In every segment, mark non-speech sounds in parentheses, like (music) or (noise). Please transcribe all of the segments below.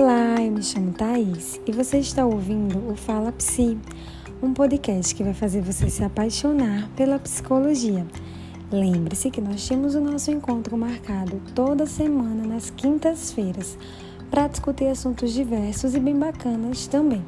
Olá, eu me chamo Thaís e você está ouvindo o Fala Psi, um podcast que vai fazer você se apaixonar pela psicologia. Lembre-se que nós temos o nosso encontro marcado toda semana nas quintas-feiras para discutir assuntos diversos e bem bacanas também.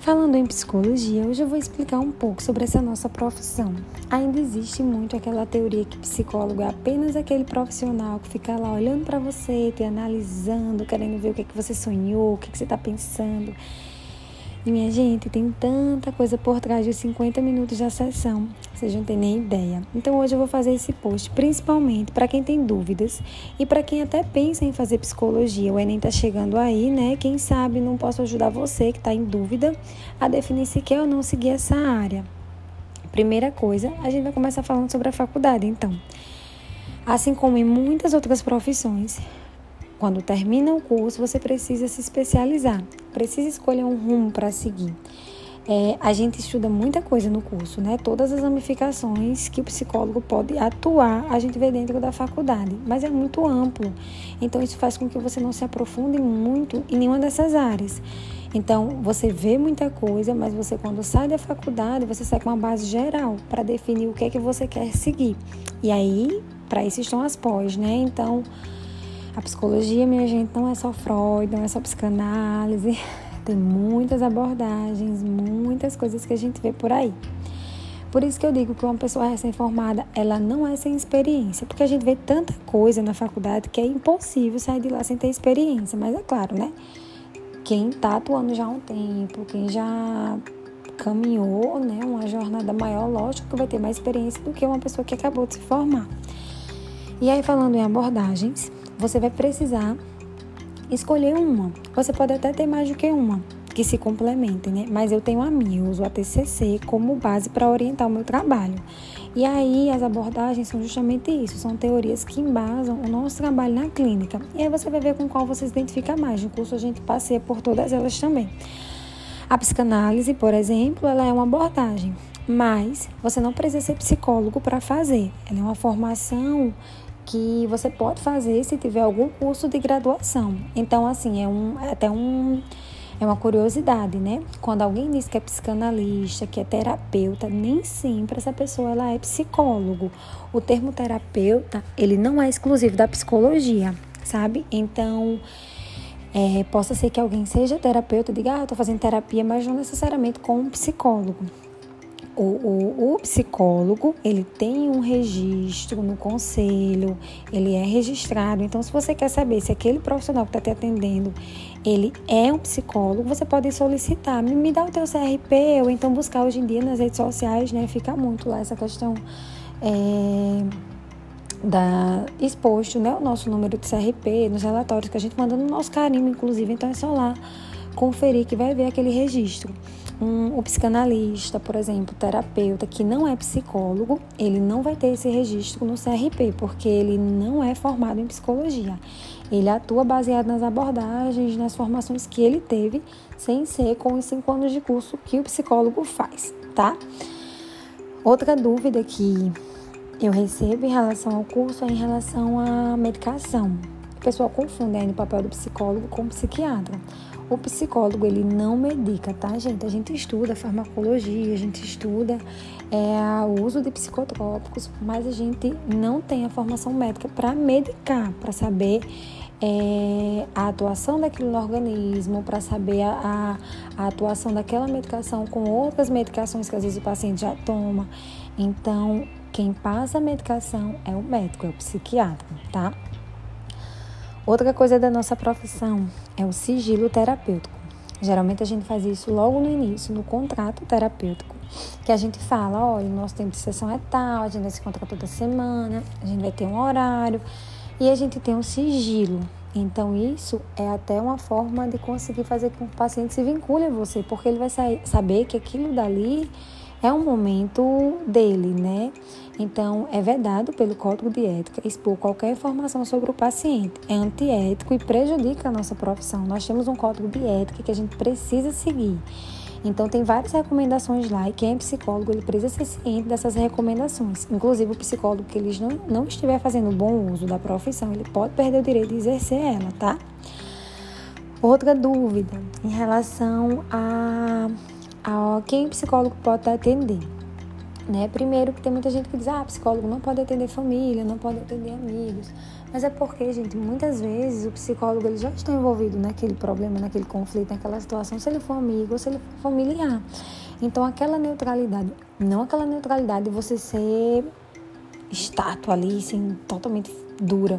Falando em psicologia, hoje eu vou explicar um pouco sobre essa nossa profissão. Ainda existe muito aquela teoria que psicólogo é apenas aquele profissional que fica lá olhando para você, te analisando, querendo ver o que, é que você sonhou, o que, é que você está pensando. E minha gente, tem tanta coisa por trás de 50 minutos da sessão, vocês não têm nem ideia. Então hoje eu vou fazer esse post principalmente para quem tem dúvidas e para quem até pensa em fazer psicologia. O Enem tá chegando aí, né? Quem sabe não posso ajudar você que está em dúvida a definir se quer ou não seguir essa área. Primeira coisa, a gente vai começar falando sobre a faculdade, então. Assim como em muitas outras profissões, quando termina o curso, você precisa se especializar, precisa escolher um rumo para seguir. É, a gente estuda muita coisa no curso, né? Todas as ramificações que o psicólogo pode atuar, a gente vê dentro da faculdade, mas é muito amplo. Então, isso faz com que você não se aprofunde muito em nenhuma dessas áreas. Então, você vê muita coisa, mas você, quando sai da faculdade, você sai com uma base geral para definir o que é que você quer seguir. E aí, para isso estão as pós, né? Então. A psicologia, minha gente, não é só Freud, não é só psicanálise. (laughs) Tem muitas abordagens, muitas coisas que a gente vê por aí. Por isso que eu digo que uma pessoa recém-formada, ela não é sem experiência, porque a gente vê tanta coisa na faculdade que é impossível sair de lá sem ter experiência. Mas é claro, né? Quem está atuando já há um tempo, quem já caminhou, né, uma jornada maior, lógico que vai ter mais experiência do que uma pessoa que acabou de se formar. E aí, falando em abordagens, você vai precisar escolher uma. Você pode até ter mais do que uma que se complementem, né? Mas eu tenho a minha, eu uso a TCC como base para orientar o meu trabalho. E aí as abordagens são justamente isso, são teorias que embasam o nosso trabalho na clínica. E aí você vai ver com qual você se identifica mais. No curso a gente passeia por todas elas também. A psicanálise, por exemplo, ela é uma abordagem, mas você não precisa ser psicólogo para fazer. Ela é uma formação que você pode fazer se tiver algum curso de graduação. Então, assim, é, um, é até um, é uma curiosidade, né? Quando alguém diz que é psicanalista, que é terapeuta, nem sempre essa pessoa ela é psicólogo. O termo terapeuta, ele não é exclusivo da psicologia, sabe? Então, é, possa ser que alguém seja terapeuta e diga, ah, eu tô fazendo terapia, mas não necessariamente com um psicólogo o, o, o, psicólogo ele tem um registro no conselho, ele é registrado. Então, se você quer saber se aquele profissional que está te atendendo ele é um psicólogo, você pode solicitar, me, me dá o teu CRP, ou então buscar hoje em dia nas redes sociais, né? Fica muito lá essa questão é, da exposto, né? O nosso número de CRP, nos relatórios que a gente manda no nosso carimbo, inclusive. Então, é só lá conferir que vai ver aquele registro um, o psicanalista, por exemplo, terapeuta que não é psicólogo, ele não vai ter esse registro no CRP, porque ele não é formado em psicologia. Ele atua baseado nas abordagens, nas formações que ele teve, sem ser com os cinco anos de curso que o psicólogo faz, tá? Outra dúvida que eu recebo em relação ao curso é em relação à medicação. O pessoal confunde o papel do psicólogo com o psiquiatra. O psicólogo, ele não medica, tá, gente? A gente estuda farmacologia, a gente estuda é, o uso de psicotrópicos, mas a gente não tem a formação médica para medicar, para saber é, a atuação daquilo no organismo, para saber a, a, atuação daquela medicação com outras medicações que às vezes o paciente já toma. Então, quem passa a medicação é o médico, é o psiquiatra, tá? Outra coisa da nossa profissão é o sigilo terapêutico. Geralmente a gente faz isso logo no início, no contrato terapêutico, que a gente fala, olha, o nosso tempo de sessão é tal, a gente vai se encontrar toda semana, a gente vai ter um horário e a gente tem um sigilo. Então isso é até uma forma de conseguir fazer com que o paciente se vincule a você, porque ele vai saber que aquilo dali é um momento dele, né? Então, é vedado pelo Código de Ética expor qualquer informação sobre o paciente. É antiético e prejudica a nossa profissão. Nós temos um Código de Ética que a gente precisa seguir. Então, tem várias recomendações lá e quem é psicólogo, ele precisa ser ciente dessas recomendações. Inclusive, o psicólogo que ele não, não estiver fazendo bom uso da profissão, ele pode perder o direito de exercer ela, tá? Outra dúvida em relação a, a quem o psicólogo pode atender. Né? Primeiro que tem muita gente que diz, ah, psicólogo não pode atender família, não pode atender amigos. Mas é porque, gente, muitas vezes o psicólogo ele já está envolvido naquele problema, naquele conflito, naquela situação, se ele for amigo ou se ele for familiar. Então, aquela neutralidade, não aquela neutralidade de você ser estátua ali, assim, totalmente dura.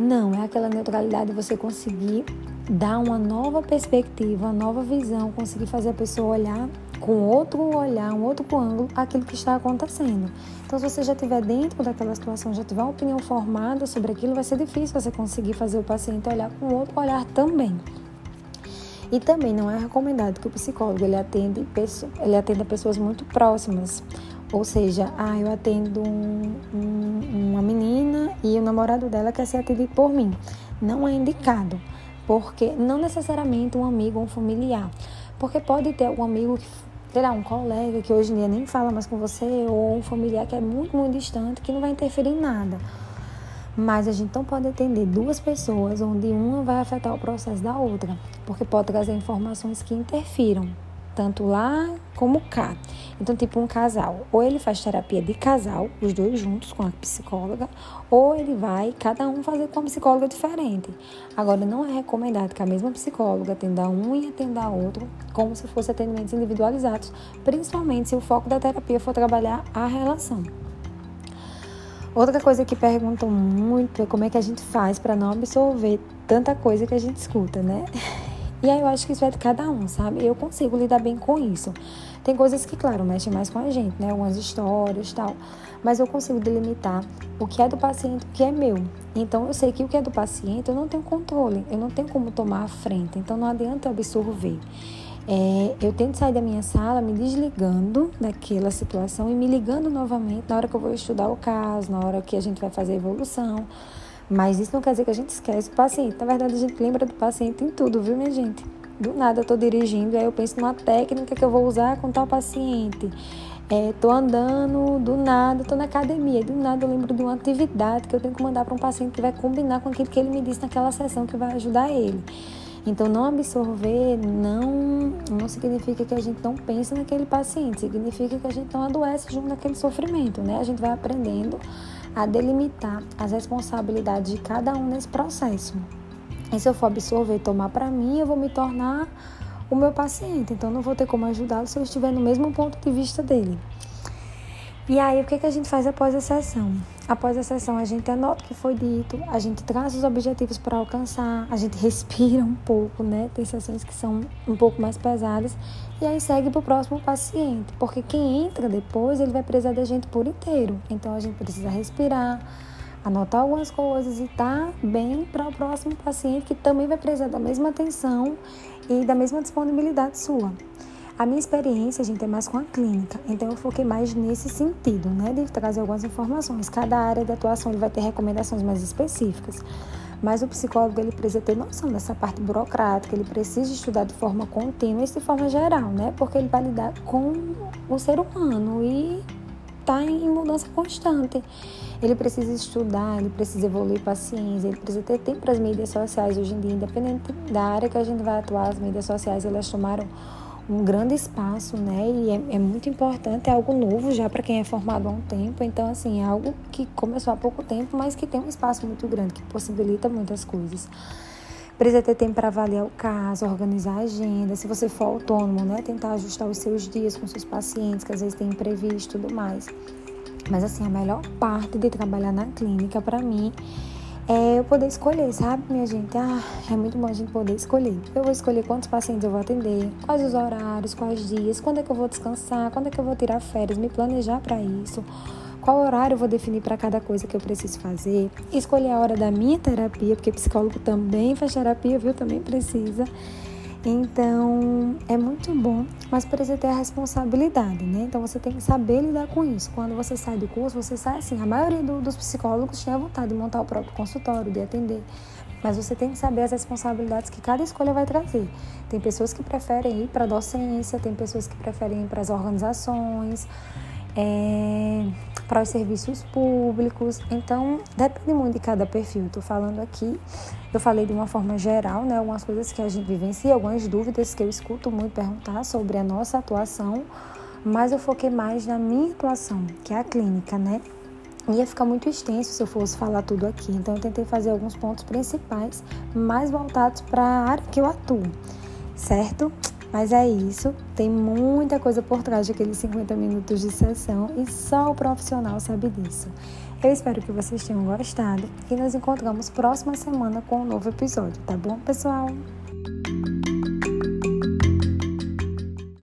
Não, é aquela neutralidade de você conseguir dar uma nova perspectiva, uma nova visão, conseguir fazer a pessoa olhar com outro olhar, um outro ângulo, aquilo que está acontecendo. Então, se você já estiver dentro daquela situação, já tiver uma opinião formada sobre aquilo, vai ser difícil você conseguir fazer o paciente olhar com outro olhar também. E também não é recomendado que o psicólogo ele atenda, ele atenda pessoas muito próximas. Ou seja, ah, eu atendo um, um, uma menina e o namorado dela quer ser atendido por mim. Não é indicado, porque não necessariamente um amigo ou um familiar. Porque pode ter algum amigo que sei lá, um colega que hoje em dia nem fala mais com você, ou um familiar que é muito, muito distante, que não vai interferir em nada. Mas a gente não pode atender duas pessoas onde uma vai afetar o processo da outra, porque pode trazer informações que interfiram tanto lá como cá. Então, tipo um casal, ou ele faz terapia de casal, os dois juntos com a psicóloga, ou ele vai cada um fazer com uma psicóloga diferente. Agora, não é recomendado que a mesma psicóloga atenda um e atenda outro, como se fossem atendimentos individualizados, principalmente se o foco da terapia for trabalhar a relação. Outra coisa que perguntam muito é como é que a gente faz para não absorver tanta coisa que a gente escuta, né? E aí eu acho que isso é de cada um, sabe? Eu consigo lidar bem com isso. Tem coisas que, claro, mexem mais com a gente, né? Algumas histórias tal. Mas eu consigo delimitar o que é do paciente e o que é meu. Então eu sei que o que é do paciente eu não tenho controle, eu não tenho como tomar a frente. Então não adianta eu absorver. É, eu tento sair da minha sala me desligando daquela situação e me ligando novamente na hora que eu vou estudar o caso, na hora que a gente vai fazer a evolução. Mas isso não quer dizer que a gente esquece o paciente. Na verdade, a gente lembra do paciente em tudo, viu, minha gente? Do nada eu tô dirigindo, aí eu penso numa técnica que eu vou usar com tal paciente. É, tô andando, do nada, tô na academia, do nada eu lembro de uma atividade que eu tenho que mandar para um paciente que vai combinar com aquilo que ele me disse naquela sessão que vai ajudar ele. Então, não absorver não, não significa que a gente não pense naquele paciente, significa que a gente não adoece junto naquele sofrimento, né? A gente vai aprendendo a delimitar as responsabilidades de cada um nesse processo. E se eu for absorver e tomar para mim, eu vou me tornar o meu paciente. Então, não vou ter como ajudá-lo se eu estiver no mesmo ponto de vista dele. E aí, o que, que a gente faz após a sessão? Após a sessão, a gente anota o que foi dito, a gente traz os objetivos para alcançar, a gente (laughs) respira um pouco, né? Tem sessões que são um pouco mais pesadas, e aí segue para o próximo paciente, porque quem entra depois, ele vai precisar da gente por inteiro. Então, a gente precisa respirar, anotar algumas coisas e tá bem para o próximo paciente que também vai precisar da mesma atenção e da mesma disponibilidade sua. A minha experiência, gente, é mais com a clínica, então eu foquei mais nesse sentido, né, de trazer algumas informações. Cada área de atuação ele vai ter recomendações mais específicas. Mas o psicólogo ele precisa ter noção dessa parte burocrática, ele precisa estudar de forma contínua e de forma geral, né? Porque ele vai lidar com o ser humano e está em mudança constante. Ele precisa estudar, ele precisa evoluir paciência, ele precisa ter tempo para as mídias sociais hoje em dia, independente da área que a gente vai atuar, as mídias sociais elas tomaram um grande espaço, né? E é, é muito importante, é algo novo já para quem é formado há um tempo. Então, assim, é algo que começou há pouco tempo, mas que tem um espaço muito grande, que possibilita muitas coisas. Precisa ter tempo para avaliar o caso, organizar a agenda. Se você for autônomo, né? Tentar ajustar os seus dias com seus pacientes, que às vezes tem imprevisto e tudo mais. Mas, assim, a melhor parte de trabalhar na clínica, para mim, é eu poder escolher, sabe, minha gente? Ah, é muito bom a gente poder escolher. Eu vou escolher quantos pacientes eu vou atender, quais os horários, quais dias, quando é que eu vou descansar, quando é que eu vou tirar férias, me planejar para isso. Qual horário eu vou definir para cada coisa que eu preciso fazer? Escolher a hora da minha terapia, porque psicólogo também faz terapia, viu? Também precisa. Então, é muito bom, mas precisa ter a responsabilidade, né? Então, você tem que saber lidar com isso. Quando você sai do curso, você sai assim. A maioria do, dos psicólogos tinha vontade de montar o próprio consultório, de atender. Mas você tem que saber as responsabilidades que cada escolha vai trazer. Tem pessoas que preferem ir para a docência, tem pessoas que preferem ir para as organizações. É, para os serviços públicos. Então, depende muito de cada perfil. Estou falando aqui, eu falei de uma forma geral, né? Algumas coisas que a gente vivencia, algumas dúvidas que eu escuto muito perguntar sobre a nossa atuação, mas eu foquei mais na minha atuação, que é a clínica, né? Ia ficar muito extenso se eu fosse falar tudo aqui, então eu tentei fazer alguns pontos principais mais voltados para a área que eu atuo, certo? Mas é isso, tem muita coisa por trás daqueles 50 minutos de sessão e só o profissional sabe disso. Eu espero que vocês tenham gostado e nos encontramos próxima semana com um novo episódio, tá bom, pessoal?